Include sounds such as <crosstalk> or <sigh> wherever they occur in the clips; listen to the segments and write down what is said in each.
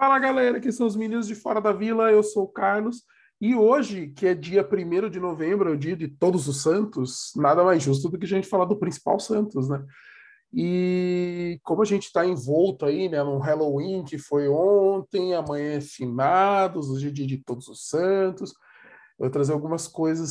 Fala galera, aqui são os meninos de Fora da Vila, eu sou o Carlos. E hoje, que é dia 1 de novembro, é o dia de Todos os Santos, nada mais justo do que a gente falar do principal Santos, né? E como a gente está envolto aí, né, no Halloween que foi ontem, amanhã é finados, hoje é dia de Todos os Santos, eu vou trazer algumas coisas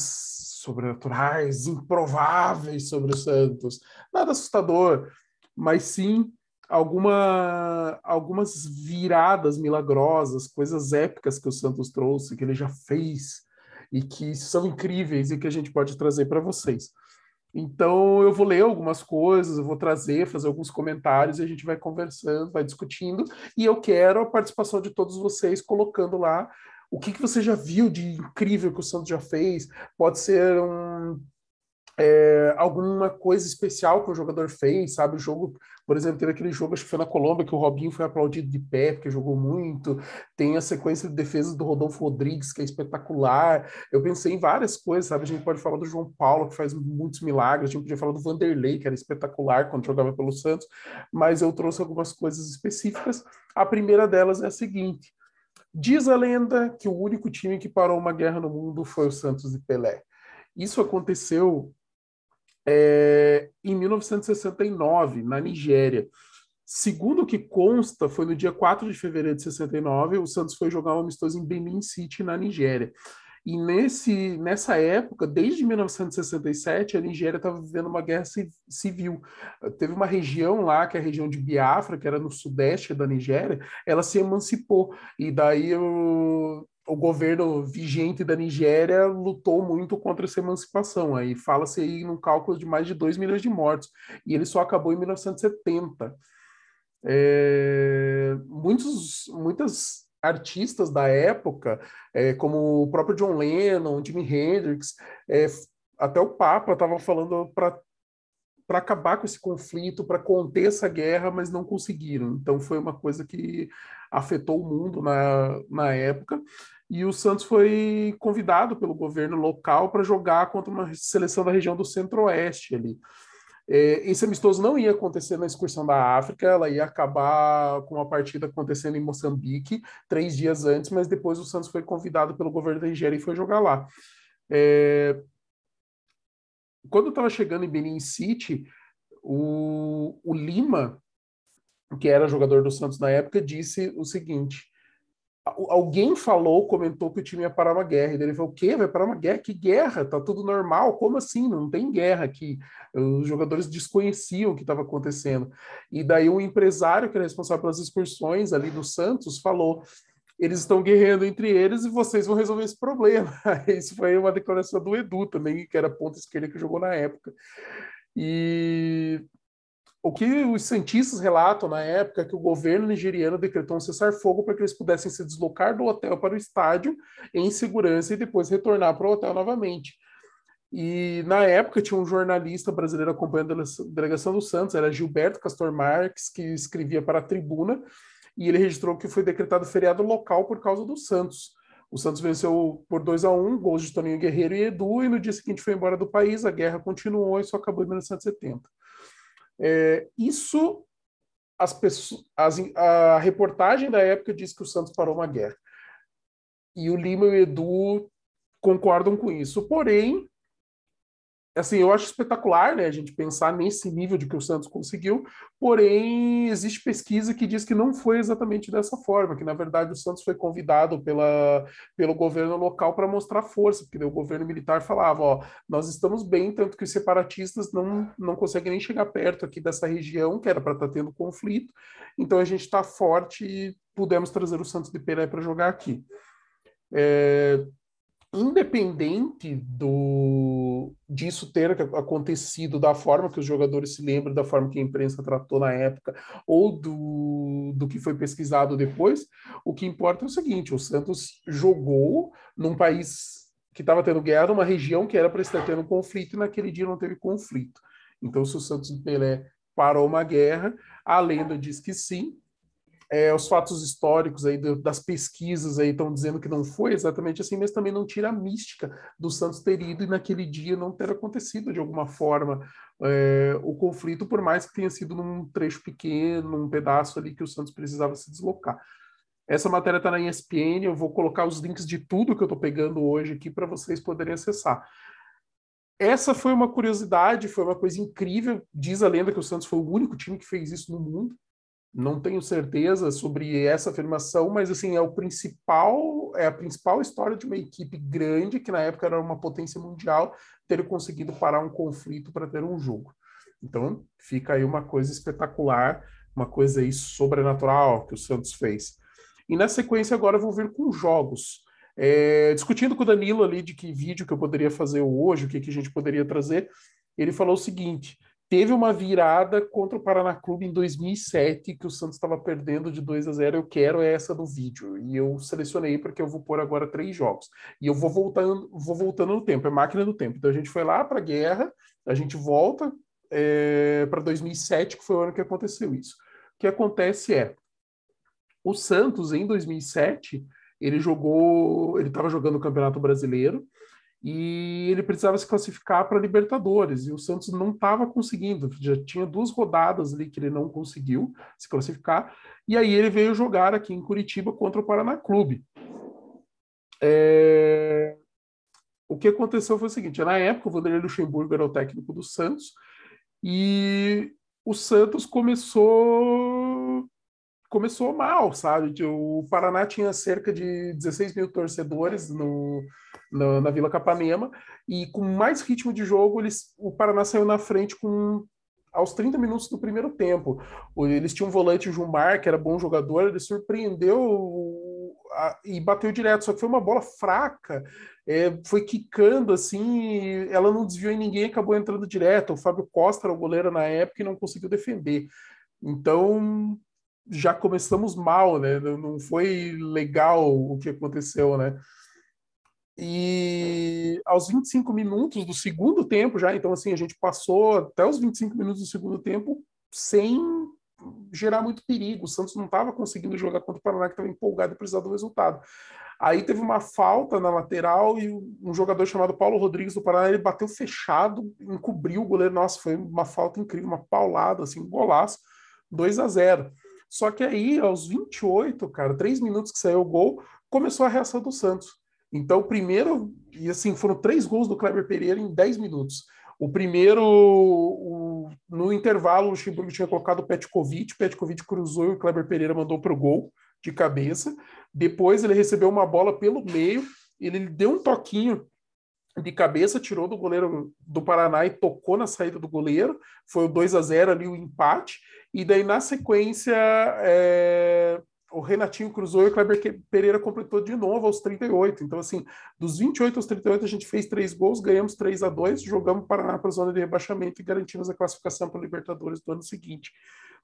sobrenaturais, improváveis sobre os Santos. Nada assustador, mas sim alguma, algumas viradas milagrosas, coisas épicas que o Santos trouxe, que ele já fez e que são incríveis e que a gente pode trazer para vocês. Então eu vou ler algumas coisas, eu vou trazer, fazer alguns comentários e a gente vai conversando, vai discutindo. E eu quero a participação de todos vocês colocando lá o que, que você já viu de incrível que o Santos já fez. Pode ser um, é, alguma coisa especial que o jogador fez, sabe? O jogo, por exemplo, teve aquele jogo, acho que foi na Colômbia, que o Robinho foi aplaudido de pé, porque jogou muito. Tem a sequência de defesas do Rodolfo Rodrigues, que é espetacular. Eu pensei em várias coisas, sabe? A gente pode falar do João Paulo, que faz muitos milagres. A gente podia falar do Vanderlei, que era espetacular quando jogava pelo Santos. Mas eu trouxe algumas coisas específicas. A primeira delas é a seguinte. Diz a lenda que o único time que parou uma guerra no mundo foi o Santos de Pelé. Isso aconteceu é, em 1969, na Nigéria. Segundo o que consta, foi no dia 4 de fevereiro de 69, o Santos foi jogar um amistoso em Benin City, na Nigéria. E nesse, nessa época, desde 1967, a Nigéria estava vivendo uma guerra civil. Teve uma região lá, que é a região de Biafra, que era no sudeste da Nigéria, ela se emancipou. E daí o, o governo vigente da Nigéria lutou muito contra essa emancipação. Aí fala-se aí num cálculo de mais de 2 milhões de mortos. E ele só acabou em 1970. É, muitos, muitas artistas da época, é, como o próprio John Lennon, Jimi Hendrix, é, até o Papa estava falando para para acabar com esse conflito, para conter essa guerra, mas não conseguiram. Então foi uma coisa que afetou o mundo na, na época. E o Santos foi convidado pelo governo local para jogar contra uma seleção da região do Centro-Oeste ali. É, esse amistoso não ia acontecer na excursão da África, ela ia acabar com uma partida acontecendo em Moçambique três dias antes, mas depois o Santos foi convidado pelo governo da Nigéria e foi jogar lá. É, quando estava chegando em Benin City, o, o Lima, que era jogador do Santos na época, disse o seguinte: alguém falou, comentou que o time ia parar uma guerra. E ele falou: o quê? Vai parar uma guerra? Que guerra? Tá tudo normal? Como assim? Não tem guerra aqui. Os jogadores desconheciam o que estava acontecendo. E daí um empresário que era responsável pelas excursões ali do Santos falou: eles estão guerreando entre eles e vocês vão resolver esse problema. <laughs> Isso foi uma declaração do Edu também, que era ponta esquerda que jogou na época. E o que os cientistas relatam na época é que o governo nigeriano decretou um cessar-fogo para que eles pudessem se deslocar do hotel para o estádio em segurança e depois retornar para o hotel novamente. E na época tinha um jornalista brasileiro acompanhando a delegação do Santos, era Gilberto Castor Marques, que escrevia para a Tribuna, e ele registrou que foi decretado feriado local por causa do Santos. O Santos venceu por 2 a 1 gols de Toninho Guerreiro e Edu, e no dia seguinte foi embora do país, a guerra continuou e só acabou em 1970. É, isso, as pessoas, as, a reportagem da época diz que o Santos parou uma guerra. E o Lima e o Edu concordam com isso. Porém, assim, eu acho espetacular, né, a gente pensar nesse nível de que o Santos conseguiu, porém existe pesquisa que diz que não foi exatamente dessa forma, que na verdade o Santos foi convidado pela, pelo governo local para mostrar força, porque o governo militar falava, ó, nós estamos bem, tanto que os separatistas não, não conseguem nem chegar perto aqui dessa região, que era para estar tá tendo conflito, então a gente está forte e pudemos trazer o Santos de Pelé para jogar aqui. É, independente do disso ter acontecido da forma que os jogadores se lembram, da forma que a imprensa tratou na época, ou do, do que foi pesquisado depois, o que importa é o seguinte: o Santos jogou num país que estava tendo guerra, numa região que era para estar tendo conflito, e naquele dia não teve conflito. Então, se o Santos de Pelé parou uma guerra, a lenda diz que sim, é, os fatos históricos aí das pesquisas aí estão dizendo que não foi exatamente assim, mas também não tira a mística do Santos ter ido e naquele dia não ter acontecido de alguma forma é, o conflito, por mais que tenha sido num trecho pequeno, num pedaço ali que o Santos precisava se deslocar. Essa matéria está na ESPN, eu vou colocar os links de tudo que eu estou pegando hoje aqui para vocês poderem acessar. Essa foi uma curiosidade, foi uma coisa incrível. Diz a lenda que o Santos foi o único time que fez isso no mundo. Não tenho certeza sobre essa afirmação, mas assim é o principal, é a principal história de uma equipe grande que na época era uma potência mundial ter conseguido parar um conflito para ter um jogo. Então fica aí uma coisa espetacular, uma coisa aí sobrenatural que o Santos fez. E na sequência agora eu vou vir com jogos. É, discutindo com o Danilo ali de que vídeo que eu poderia fazer hoje, o que, que a gente poderia trazer, ele falou o seguinte: teve uma virada contra o Paraná Clube em 2007 que o Santos estava perdendo de 2 a 0. Eu quero essa do vídeo e eu selecionei porque eu vou pôr agora três jogos e eu vou voltando, vou voltando no tempo. É máquina do tempo. Então a gente foi lá para a guerra, a gente volta é, para 2007 que foi o ano que aconteceu isso. O que acontece é o Santos, em 2007, ele jogou, ele estava jogando o Campeonato Brasileiro e ele precisava se classificar para Libertadores e o Santos não estava conseguindo, já tinha duas rodadas ali que ele não conseguiu se classificar e aí ele veio jogar aqui em Curitiba contra o Paraná Clube. É... O que aconteceu foi o seguinte: na época o Vanderlei Luxemburgo era o técnico do Santos e o Santos começou começou mal, sabe? O Paraná tinha cerca de 16 mil torcedores no, no, na Vila Capanema e com mais ritmo de jogo, eles, o Paraná saiu na frente com aos 30 minutos do primeiro tempo. Eles tinham um volante, o Jumar, que era bom jogador, ele surpreendeu a, e bateu direto, só que foi uma bola fraca, é, foi quicando assim, ela não desviou em ninguém, acabou entrando direto. O Fábio Costa era o goleiro na época e não conseguiu defender. Então, já começamos mal, né? Não foi legal o que aconteceu, né? E aos 25 minutos do segundo tempo, já, então assim, a gente passou até os 25 minutos do segundo tempo sem gerar muito perigo. O Santos não estava conseguindo jogar contra o Paraná, que estava empolgado e precisava do resultado. Aí teve uma falta na lateral e um jogador chamado Paulo Rodrigues do Paraná, ele bateu fechado, encobriu o goleiro. Nossa, foi uma falta incrível, uma paulada, assim, um golaço, 2 a 0 só que aí, aos 28, cara, três minutos que saiu o gol, começou a reação do Santos. Então, o primeiro, e assim, foram três gols do Kleber Pereira em 10 minutos. O primeiro, o, no intervalo, o Luxemburgo tinha colocado o Petkovic, Petkovic cruzou e o Kleber Pereira mandou para o gol de cabeça. Depois ele recebeu uma bola pelo meio, ele deu um toquinho de cabeça, tirou do goleiro do Paraná e tocou na saída do goleiro. Foi o 2 a 0 ali, o empate. E daí, na sequência, é... o Renatinho cruzou e o Kleber Pereira completou de novo aos 38. Então, assim, dos 28 aos 38, a gente fez três gols, ganhamos 3 a 2 jogamos o Paraná para a zona de rebaixamento e garantimos a classificação para a Libertadores do ano seguinte.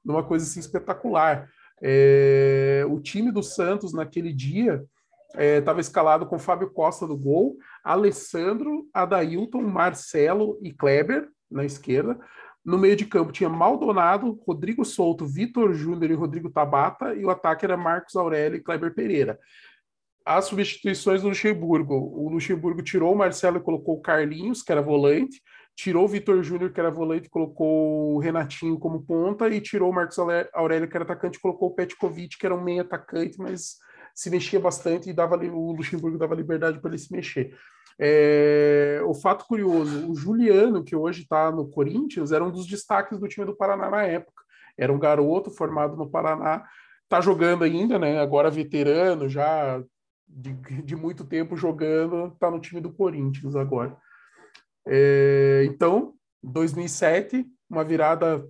Numa coisa assim espetacular. É... O time do Santos, naquele dia, estava é, escalado com Fábio Costa do gol, Alessandro, Adailton, Marcelo e Kleber na esquerda. No meio de campo tinha Maldonado, Rodrigo Souto, Vitor Júnior e Rodrigo Tabata, e o ataque era Marcos Aurélio e Kleber Pereira. As substituições do Luxemburgo. O Luxemburgo tirou o Marcelo e colocou o Carlinhos, que era volante, tirou o Vitor Júnior, que era volante, colocou o Renatinho como ponta, e tirou o Marcos Aurélio, que era atacante, colocou o Petkovic, que era um meio atacante, mas se mexia bastante e dava o Luxemburgo dava liberdade para ele se mexer. É, o fato curioso, o Juliano, que hoje está no Corinthians, era um dos destaques do time do Paraná na época. Era um garoto formado no Paraná, está jogando ainda, né? Agora veterano, já de, de muito tempo jogando, está no time do Corinthians agora. É, então, 2007, uma virada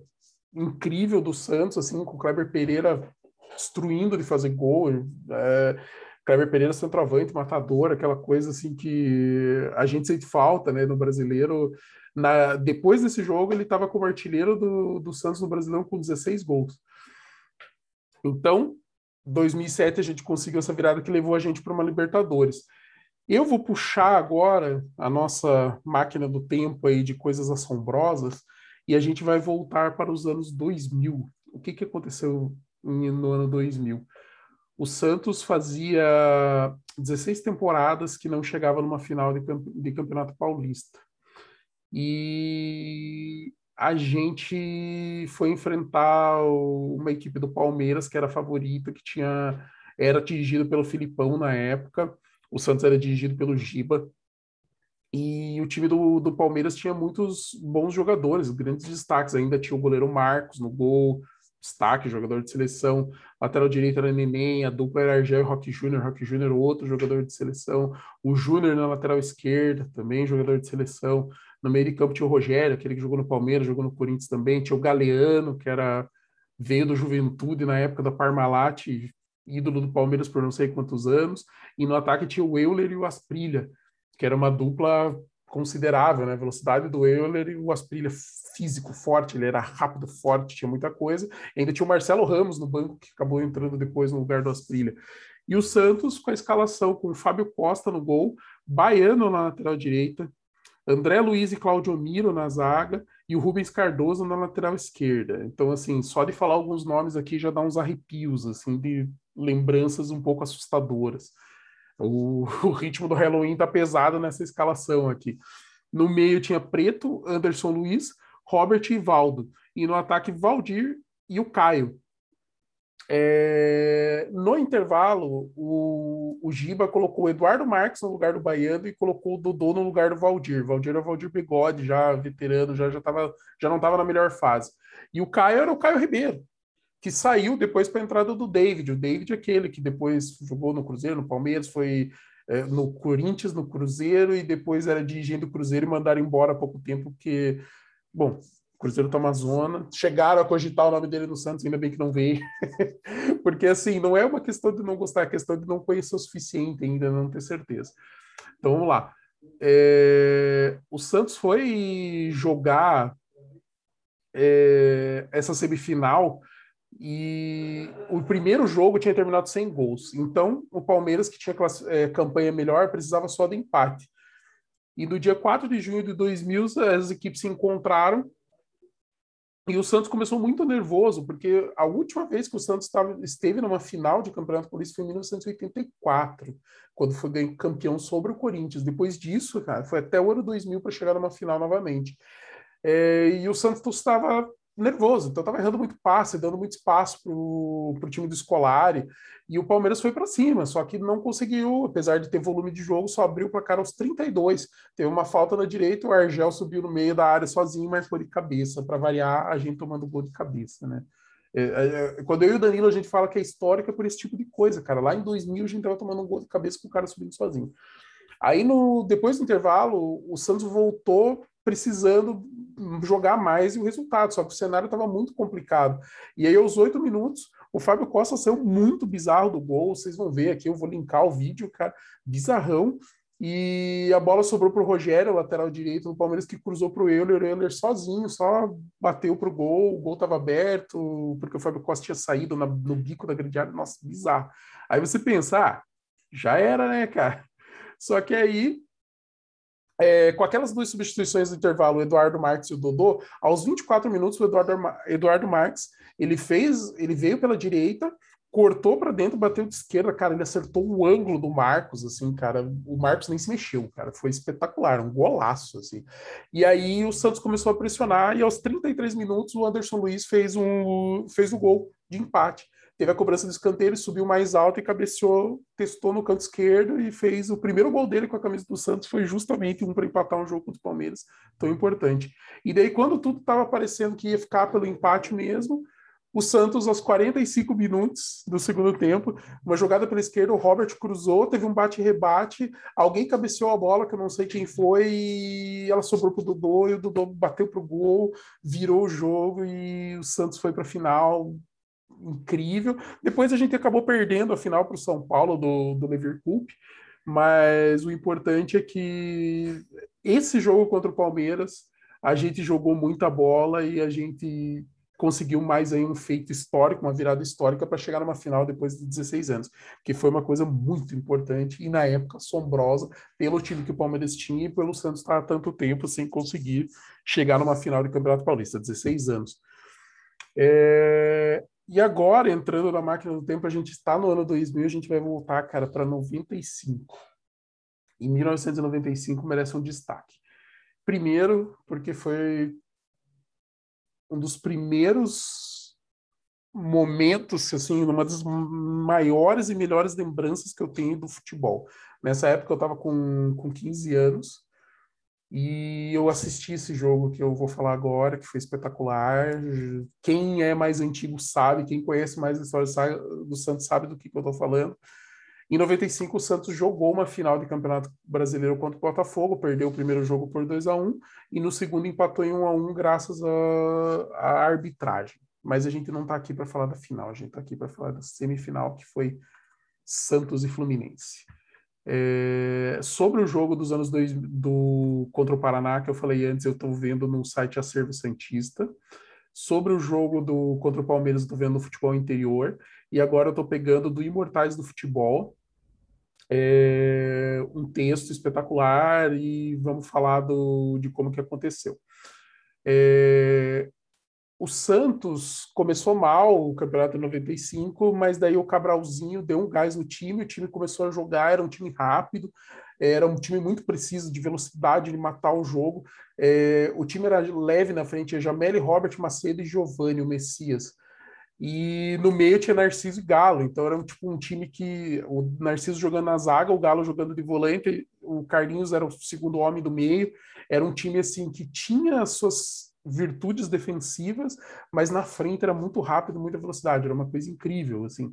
incrível do Santos, assim, com o Kleber Pereira destruindo de fazer gol. É, Kleber Pereira centroavante, matador, aquela coisa assim que a gente sente falta, né, no brasileiro. Na, depois desse jogo, ele estava como artilheiro do, do Santos no Brasileirão com 16 gols. Então, 2007 a gente conseguiu essa virada que levou a gente para uma Libertadores. Eu vou puxar agora a nossa máquina do tempo aí de coisas assombrosas e a gente vai voltar para os anos 2000. O que, que aconteceu no ano 2000? O Santos fazia 16 temporadas que não chegava numa final de, de Campeonato Paulista. E a gente foi enfrentar uma equipe do Palmeiras que era favorita, que tinha era dirigido pelo Filipão na época, o Santos era dirigido pelo Giba, e o time do, do Palmeiras tinha muitos bons jogadores, grandes destaques. Ainda tinha o goleiro Marcos no gol, destaque, jogador de seleção. Lateral direito era Neném, a dupla era Argel e Rock Júnior, Rock Júnior outro jogador de seleção. O Júnior na lateral esquerda, também jogador de seleção. No meio de campo tinha o Rogério, aquele que jogou no Palmeiras, jogou no Corinthians também. Tinha o Galeano, que era veio do Juventude na época da Parmalat, ídolo do Palmeiras por não sei quantos anos. E no ataque tinha o Euler e o Asprilha, que era uma dupla considerável, né? A velocidade do Euler e o Asprilha físico forte, ele era rápido, forte, tinha muita coisa. E ainda tinha o Marcelo Ramos no banco, que acabou entrando depois no lugar do Asprilha. E o Santos com a escalação com o Fábio Costa no gol, Baiano na lateral direita, André Luiz e Claudio Miro na zaga e o Rubens Cardoso na lateral esquerda. Então, assim, só de falar alguns nomes aqui já dá uns arrepios, assim, de lembranças um pouco assustadoras. O, <laughs> o ritmo do Halloween tá pesado nessa escalação aqui. No meio tinha Preto, Anderson Luiz, Robert e Valdo. E no ataque, Valdir e o Caio. É... No intervalo, o, o Giba colocou o Eduardo Marques no lugar do Baiano e colocou o Dodô no lugar do Valdir. Valdir era o Valdir Bigode, já veterano, já, já, tava, já não estava na melhor fase. E o Caio era o Caio Ribeiro, que saiu depois para a entrada do David. O David é aquele que depois jogou no Cruzeiro, no Palmeiras, foi é, no Corinthians, no Cruzeiro, e depois era dirigindo o Cruzeiro e mandaram embora há pouco tempo, porque, bom, Cruzeiro tá zona. Chegaram a cogitar o nome dele no Santos, ainda bem que não veio. <laughs> porque, assim, não é uma questão de não gostar, é questão de não conhecer o suficiente ainda, não ter certeza. Então, vamos lá. É, o Santos foi jogar é, essa semifinal e o primeiro jogo tinha terminado sem gols. Então, o Palmeiras, que tinha é, campanha melhor, precisava só do empate. E no dia 4 de junho de 2000, as equipes se encontraram e o Santos começou muito nervoso, porque a última vez que o Santos tava, esteve numa final de Campeonato Paulista foi em 1984, quando foi campeão sobre o Corinthians. Depois disso, cara, foi até o ano 2000 para chegar numa final novamente. É, e o Santos estava nervoso, então estava errando muito passe, dando muito espaço para o time do Scolari, e o Palmeiras foi para cima, só que não conseguiu, apesar de ter volume de jogo, só abriu para cara aos 32. Teve uma falta na direita, o Argel subiu no meio da área sozinho, mas foi de cabeça, para variar, a gente tomando gol de cabeça, né? É, é, é, quando eu e o Danilo a gente fala que é histórica por esse tipo de coisa, cara. Lá em 2000 a gente estava tomando um gol de cabeça com o cara subindo sozinho. Aí, no, depois do intervalo, o Santos voltou precisando jogar mais e o resultado, só que o cenário estava muito complicado. E aí, aos oito minutos, o Fábio Costa saiu muito bizarro do gol. Vocês vão ver aqui, eu vou linkar o vídeo, cara, bizarrão. E a bola sobrou para o Rogério, lateral direito do Palmeiras, que cruzou para o Euler. O Euler sozinho, só bateu para o gol. O gol estava aberto, porque o Fábio Costa tinha saído na, no bico da grande área. Nossa, bizarro. Aí você pensa, ah, já era, né, cara? Só que aí é, com aquelas duas substituições do intervalo, o Eduardo Marques e o Dodô, aos 24 minutos, o Eduardo, Eduardo Marques ele fez, ele veio pela direita, cortou para dentro, bateu de esquerda, cara, ele acertou o ângulo do Marcos, assim, cara, o Marcos nem se mexeu, cara, foi espetacular, um golaço, assim. E aí o Santos começou a pressionar e aos 33 minutos o Anderson Luiz fez um fez o gol de empate teve a cobrança do escanteio, subiu mais alto e cabeceou, testou no canto esquerdo e fez o primeiro gol dele com a camisa do Santos, foi justamente um para empatar um jogo contra o Palmeiras, tão importante. E daí, quando tudo estava parecendo que ia ficar pelo empate mesmo, o Santos, aos 45 minutos do segundo tempo, uma jogada pela esquerda, o Robert cruzou, teve um bate-rebate, alguém cabeceou a bola, que eu não sei quem foi, e ela sobrou para o Dodô, e o Dodô bateu para o gol, virou o jogo, e o Santos foi para a final, incrível. Depois a gente acabou perdendo a final para o São Paulo do, do Liverpool, mas o importante é que esse jogo contra o Palmeiras a gente jogou muita bola e a gente conseguiu mais aí um feito histórico, uma virada histórica para chegar numa final depois de 16 anos, que foi uma coisa muito importante e na época assombrosa pelo time que o Palmeiras tinha e pelo Santos estar há tanto tempo sem conseguir chegar numa final de Campeonato Paulista, 16 anos. É... E agora, entrando na máquina do tempo, a gente está no ano 2000, a gente vai voltar, cara, para 95. Em 1995 merece um destaque. Primeiro, porque foi um dos primeiros momentos, assim, uma das maiores e melhores lembranças que eu tenho do futebol. Nessa época eu estava com, com 15 anos e eu assisti esse jogo que eu vou falar agora, que foi espetacular. Quem é mais antigo sabe, quem conhece mais a história do Santos sabe do que, que eu estou falando. Em 95, o Santos jogou uma final de Campeonato Brasileiro contra o Botafogo, perdeu o primeiro jogo por 2 a 1 e no segundo empatou em 1 a 1 graças à arbitragem. Mas a gente não está aqui para falar da final, a gente está aqui para falar da semifinal, que foi Santos e Fluminense. É, sobre o jogo dos anos dois, do contra o Paraná, que eu falei antes, eu estou vendo no site Acervo Santista. Sobre o jogo do contra o Palmeiras, estou vendo no futebol interior. E agora eu estou pegando do Imortais do Futebol, é, um texto espetacular e vamos falar do, de como que aconteceu. É, o Santos começou mal o campeonato 95, mas daí o Cabralzinho deu um gás no time, o time começou a jogar, era um time rápido, era um time muito preciso de velocidade, de matar o jogo. É, o time era leve na frente, Jameli, Robert Macedo e Giovanni, o Messias. E no meio tinha Narciso e Galo, então era tipo um time que o Narciso jogando na zaga, o Galo jogando de volante, o Carlinhos era o segundo homem do meio. Era um time assim que tinha suas virtudes defensivas, mas na frente era muito rápido, muita velocidade, era uma coisa incrível, assim.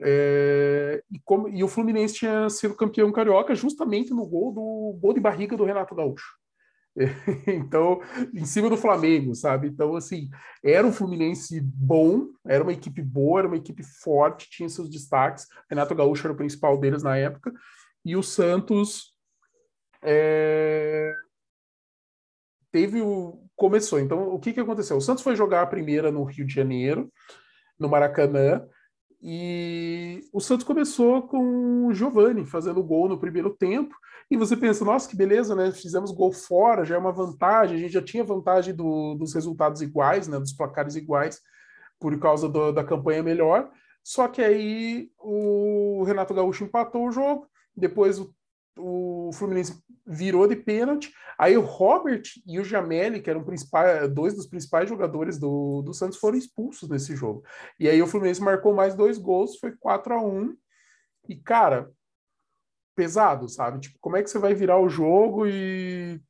É, e, como, e o Fluminense tinha sido campeão carioca justamente no gol do gol de barriga do Renato Gaúcho. <laughs> então, em cima do Flamengo, sabe? Então, assim, era um Fluminense bom, era uma equipe boa, era uma equipe forte, tinha seus destaques. Renato Gaúcho era o principal deles na época, e o Santos é, teve o. Começou. Então, o que, que aconteceu? O Santos foi jogar a primeira no Rio de Janeiro, no Maracanã, e o Santos começou com o Giovani fazendo gol no primeiro tempo. E você pensa, nossa, que beleza, né? Fizemos gol fora, já é uma vantagem. A gente já tinha vantagem do, dos resultados iguais, né? Dos placares iguais, por causa do, da campanha melhor. Só que aí o Renato Gaúcho empatou o jogo. Depois o o Fluminense virou de pênalti. Aí o Robert e o Jameli, que eram dois dos principais jogadores do, do Santos, foram expulsos nesse jogo. E aí o Fluminense marcou mais dois gols, foi 4 a 1 E, cara, pesado, sabe? Tipo, como é que você vai virar o jogo e.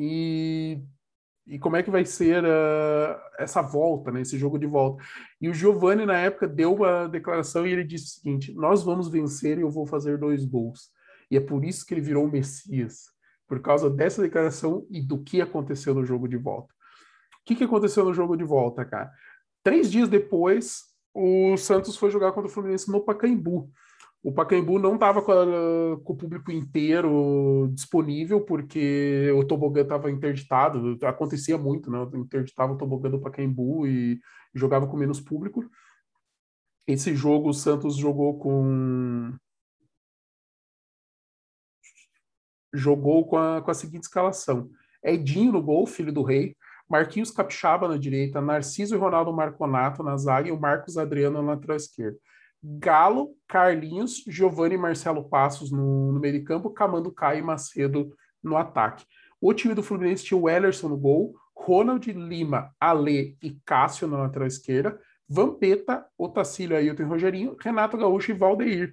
E, e como é que vai ser uh, essa volta, né? Esse jogo de volta. E o Giovani, na época, deu uma declaração e ele disse o seguinte: Nós vamos vencer e eu vou fazer dois gols. E é por isso que ele virou o Messias, por causa dessa declaração e do que aconteceu no jogo de volta. O que, que aconteceu no jogo de volta, cara? Três dias depois, o Santos foi jogar contra o Fluminense no Pacaembu. O Pacaembu não estava com, com, o público inteiro disponível, porque o tobogã estava interditado. Acontecia muito, né? Interditava o tobogã do Pacaembu e jogava com menos público. Esse jogo o Santos jogou com jogou com a, com a seguinte escalação: Edinho no gol, filho do rei, Marquinhos Capixaba na direita, Narciso e Ronaldo Marconato na zaga. E o Marcos Adriano na lateral esquerda. Galo, Carlinhos, Giovanni e Marcelo Passos no, no meio de campo, Camando Caio e Macedo no ataque. O time do Fluminense tinha o Ellerson no gol, Ronald Lima, Ale e Cássio na lateral esquerda, Vampeta, Otacílio, Ailton e Rogerinho, Renato Gaúcho e Valdeir.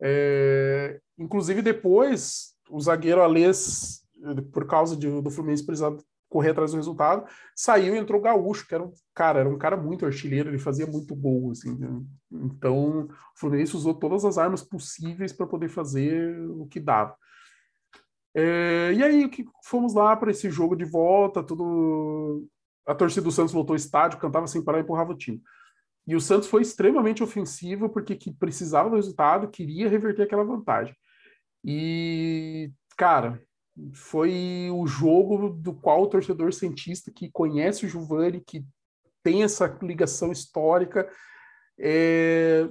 É, inclusive, depois o zagueiro Alês, por causa de, do Fluminense precisar correr atrás do resultado, saiu e entrou o Gaúcho, que era um cara, era um cara muito artilheiro, ele fazia muito gol, assim. Né? Então, o Fluminense usou todas as armas possíveis para poder fazer o que dava. É, e aí, fomos lá para esse jogo de volta, tudo. A torcida do Santos voltou ao estádio, cantava sem parar e empurrava o time. E o Santos foi extremamente ofensivo porque que precisava do resultado, queria reverter aquela vantagem. E, cara, foi o jogo do qual o torcedor cientista que conhece o Giovanni, que tem essa ligação histórica, é,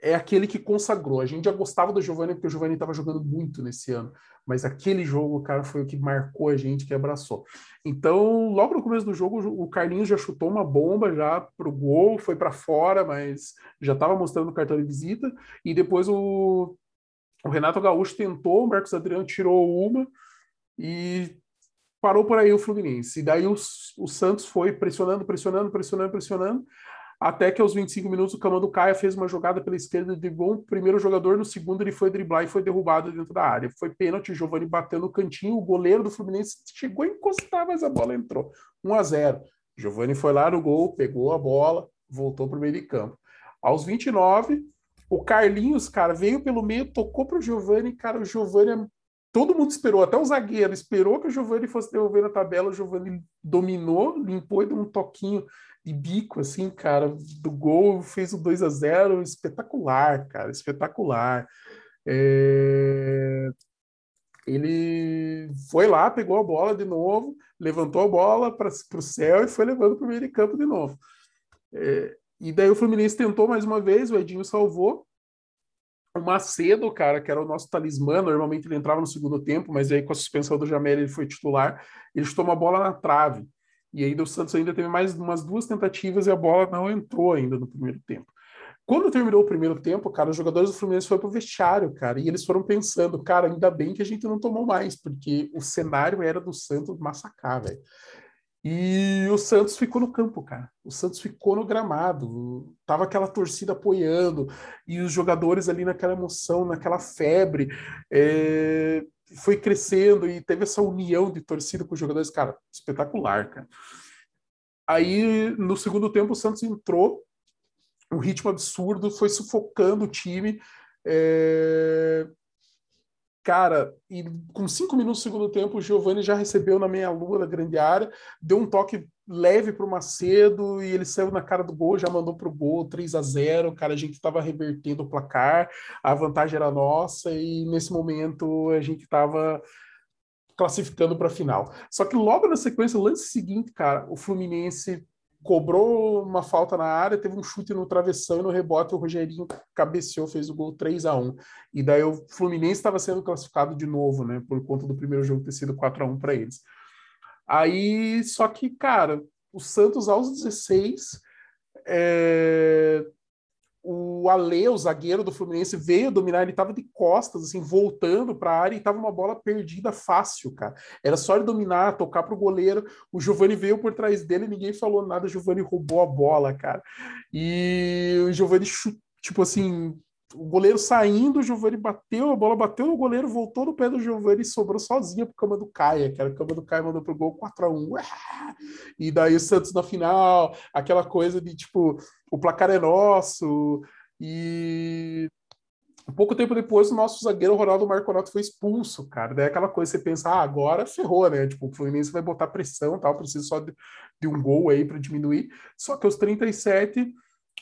é aquele que consagrou. A gente já gostava do Giovanni porque o Giovanni estava jogando muito nesse ano, mas aquele jogo, cara, foi o que marcou a gente, que abraçou. Então, logo no começo do jogo, o Carlinhos já chutou uma bomba já pro gol, foi para fora, mas já estava mostrando o cartão de visita, e depois o o Renato Gaúcho tentou, o Marcos Adriano tirou uma e parou por aí o Fluminense. E daí o, o Santos foi pressionando, pressionando, pressionando, pressionando, até que aos 25 minutos o Camando Caia fez uma jogada pela esquerda, driblou o primeiro jogador, no segundo ele foi driblar e foi derrubado dentro da área. Foi pênalti, o Giovani bateu no cantinho, o goleiro do Fluminense chegou a encostar, mas a bola entrou. 1 a 0 Giovani foi lá no gol, pegou a bola, voltou para o meio de campo. Aos 29, o Carlinhos, cara, veio pelo meio, tocou para o Giovani, cara, o Giovani todo mundo esperou, até o zagueiro esperou que o Giovani fosse devolver na tabela, o Giovani dominou, limpou e deu um toquinho de bico, assim, cara, do gol, fez o 2 a 0 espetacular, cara, espetacular. É... Ele foi lá, pegou a bola de novo, levantou a bola para o céu e foi levando para o meio de campo de novo. É... E daí o Fluminense tentou mais uma vez, o Edinho salvou, o Macedo, cara, que era o nosso talismã, normalmente ele entrava no segundo tempo, mas aí com a suspensão do Jamel ele foi titular, ele chutou uma bola na trave. E aí o Santos ainda teve mais umas duas tentativas e a bola não entrou ainda no primeiro tempo. Quando terminou o primeiro tempo, cara, os jogadores do Fluminense foram pro vestiário, cara, e eles foram pensando, cara, ainda bem que a gente não tomou mais, porque o cenário era do Santos massacrar, velho. E o Santos ficou no campo, cara. O Santos ficou no gramado. Tava aquela torcida apoiando e os jogadores ali naquela emoção, naquela febre. É... Foi crescendo e teve essa união de torcida com os jogadores, cara, espetacular, cara. Aí no segundo tempo o Santos entrou, um ritmo absurdo, foi sufocando o time. É... Cara, e com cinco minutos do segundo tempo, o Giovani já recebeu na meia-lua da grande área, deu um toque leve para o Macedo e ele saiu na cara do gol, já mandou para o gol 3 a 0 Cara, a gente estava revertendo o placar, a vantagem era nossa e nesse momento a gente estava classificando para a final. Só que logo na sequência, o lance seguinte, cara, o Fluminense cobrou uma falta na área, teve um chute no travessão e no rebote o Rogerinho cabeceou, fez o gol 3 a 1 E daí o Fluminense estava sendo classificado de novo, né? Por conta do primeiro jogo ter sido 4 a 1 para eles. Aí, só que, cara, o Santos aos 16 é, o Ale, o zagueiro do Fluminense, veio dominar, ele estava de costas, assim, voltando para a área e estava uma bola perdida fácil, cara. Era só ele dominar, tocar para o goleiro. O Giovani veio por trás dele, ninguém falou nada, o Giovani roubou a bola, cara. E o Giovani, tipo assim, o goleiro saindo, o Giovani bateu, a bola bateu no goleiro, voltou no pé do Giovani e sobrou sozinha pro cama do Caia, era o cama do Caia mandou pro gol 4 a 1 E daí o Santos na final, aquela coisa de tipo, o placar é nosso, e pouco tempo depois, o nosso zagueiro Ronaldo Marconato foi expulso, cara. Daí aquela coisa, você pensa, ah, agora ferrou, né? Tipo, o Fluminense vai botar pressão tal, precisa só de, de um gol aí para diminuir. Só que aos 37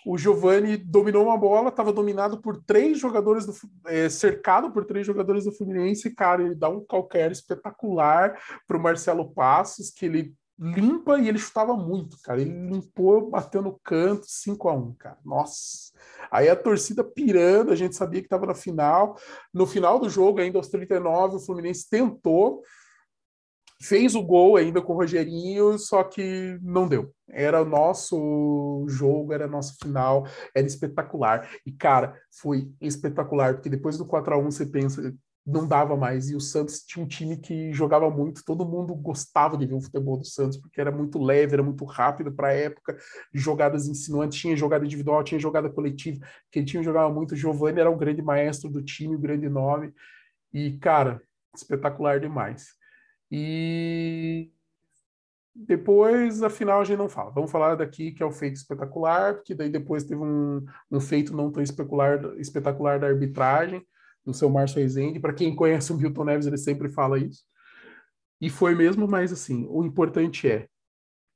o Giovani dominou uma bola, estava dominado por três jogadores, do, é, cercado por três jogadores do Fluminense, cara, ele dá um qualquer espetacular para o Marcelo Passos, que ele limpa e ele chutava muito, cara, ele limpou, bateu no canto, 5 a 1 cara, nossa. Aí a torcida pirando, a gente sabia que estava na final, no final do jogo, ainda aos 39, o Fluminense tentou, fez o gol ainda com o Rogerinho, só que não deu. Era o nosso jogo, era a nossa final, era espetacular. E, cara, foi espetacular, porque depois do 4 a 1 você pensa, não dava mais. E o Santos tinha um time que jogava muito, todo mundo gostava de ver o futebol do Santos, porque era muito leve, era muito rápido para a época, jogadas insinuantes, tinha jogada individual, tinha jogada coletiva. Quem tinha jogava muito, Giovanni era o grande maestro do time, o grande nome. E, cara, espetacular demais. E depois, afinal, a gente não fala. Vamos falar daqui que é o feito espetacular, porque daí depois teve um, um feito não tão espetacular, espetacular da arbitragem, do seu Márcio Rezende. Para quem conhece o Milton Neves, ele sempre fala isso. E foi mesmo, mas assim, o importante é,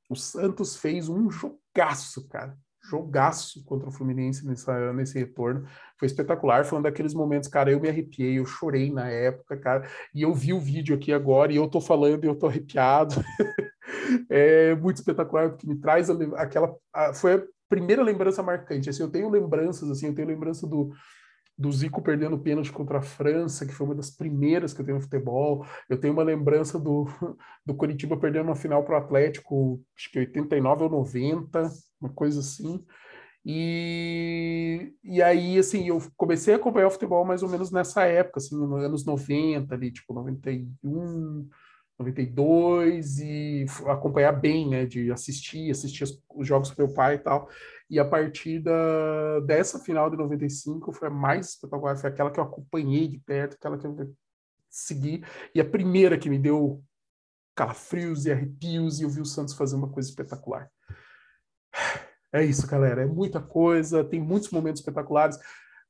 o Santos fez um jogaço, cara jogaço contra o Fluminense nessa, nesse retorno. Foi espetacular, foi um daqueles momentos, cara, eu me arrepiei, eu chorei na época, cara, e eu vi o vídeo aqui agora e eu tô falando e eu tô arrepiado. <laughs> é muito espetacular, porque me traz a, aquela... A, foi a primeira lembrança marcante, assim, eu tenho lembranças, assim, eu tenho lembrança do do Zico perdendo pênalti contra a França, que foi uma das primeiras que eu tenho no futebol. Eu tenho uma lembrança do, <laughs> do Curitiba perdendo uma final para o Atlético, acho que 89 ou 90, uma coisa assim. E, e aí, assim, eu comecei a acompanhar o futebol mais ou menos nessa época, assim, nos anos 90, ali, tipo, 91, 92, e acompanhar bem, né, de assistir, assistir os jogos com meu pai e tal. E a partida dessa final de 95 foi a mais espetacular, foi aquela que eu acompanhei de perto, aquela que eu segui, e a primeira que me deu calafrios e arrepios, e eu vi o Santos fazer uma coisa espetacular. É isso, galera. É muita coisa, tem muitos momentos espetaculares.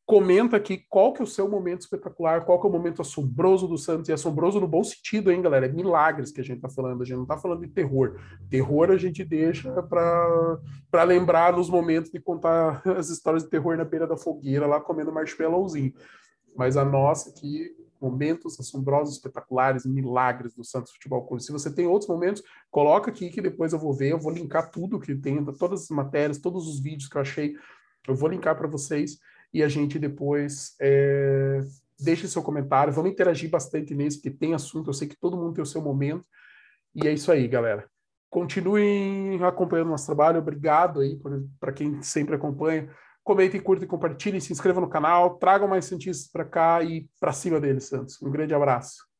Comenta aqui qual que é o seu momento espetacular, qual que é o momento assombroso do Santos, e assombroso no bom sentido, hein, galera? É milagres que a gente tá falando, a gente não tá falando de terror. Terror a gente deixa para lembrar nos momentos de contar <laughs> as histórias de terror na beira da fogueira, lá comendo marshmallowzinho. Mas a nossa aqui, momentos assombrosos, espetaculares, milagres do Santos Futebol Clube. Se você tem outros momentos, coloca aqui que depois eu vou ver, eu vou linkar tudo que tem, todas as matérias, todos os vídeos que eu achei, eu vou linkar para vocês e a gente depois é, deixe seu comentário. Vamos interagir bastante nisso, porque tem assunto, eu sei que todo mundo tem o seu momento. E é isso aí, galera. Continuem acompanhando nosso trabalho. Obrigado aí para quem sempre acompanha. Comentem, curtem, compartilhem, se inscrevam no canal, tragam mais cientistas para cá e para cima deles, Santos. Um grande abraço.